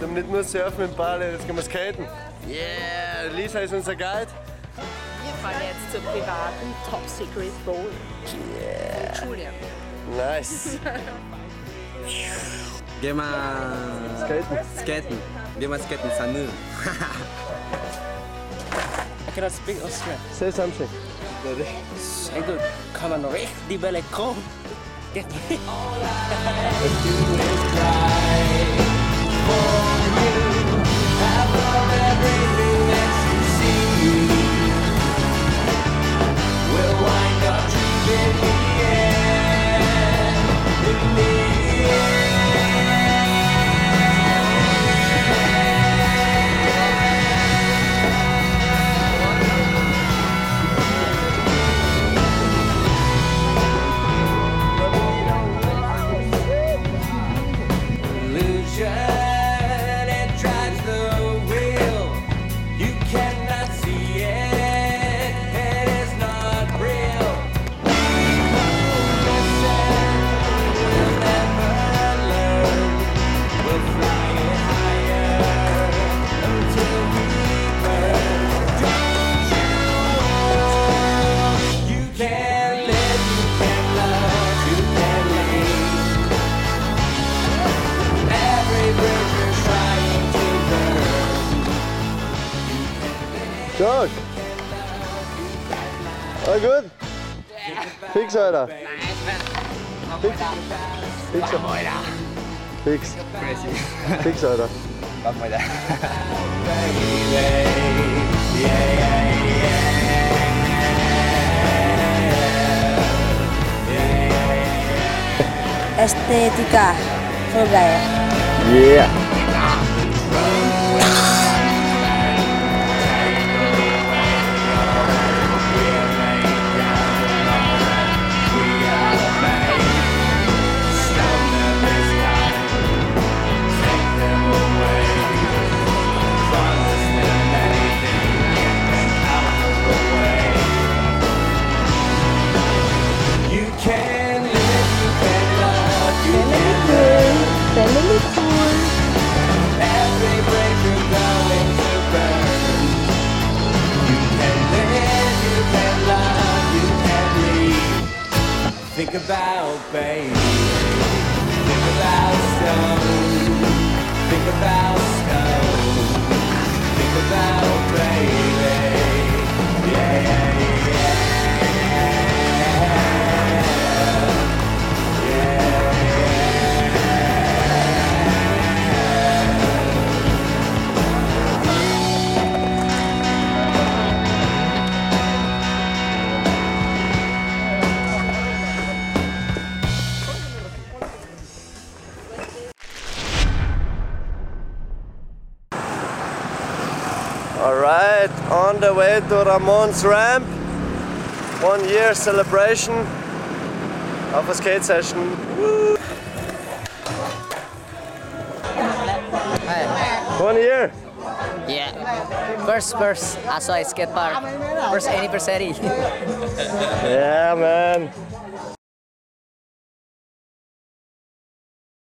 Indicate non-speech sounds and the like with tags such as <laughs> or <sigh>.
damit nicht nur surfen mit Bali, jetzt gehen wir skaten. Yeah, Lisa ist unser Guide. Wir fahren jetzt zur privaten Top Secret Bowl. Yeah. Von Julian. Nice. <laughs> Geh mal Skaten. skaten. Geh mal skaten sana. I cannot speak Austrian. Say something. Saya tuh kanan rek di balekong. Get me. Illusion Joke. All good? Fix, Alter. Fix. Fix. Fix. Fix, Alter. Estetika Surabaya. Yeah. Think about baby. Think about stone. All right, on the way to Ramon's ramp. One year celebration of a skate session. Woo. One year. Yeah. First, first, Asoy skate park. First anniversary. <laughs> Yeah, man.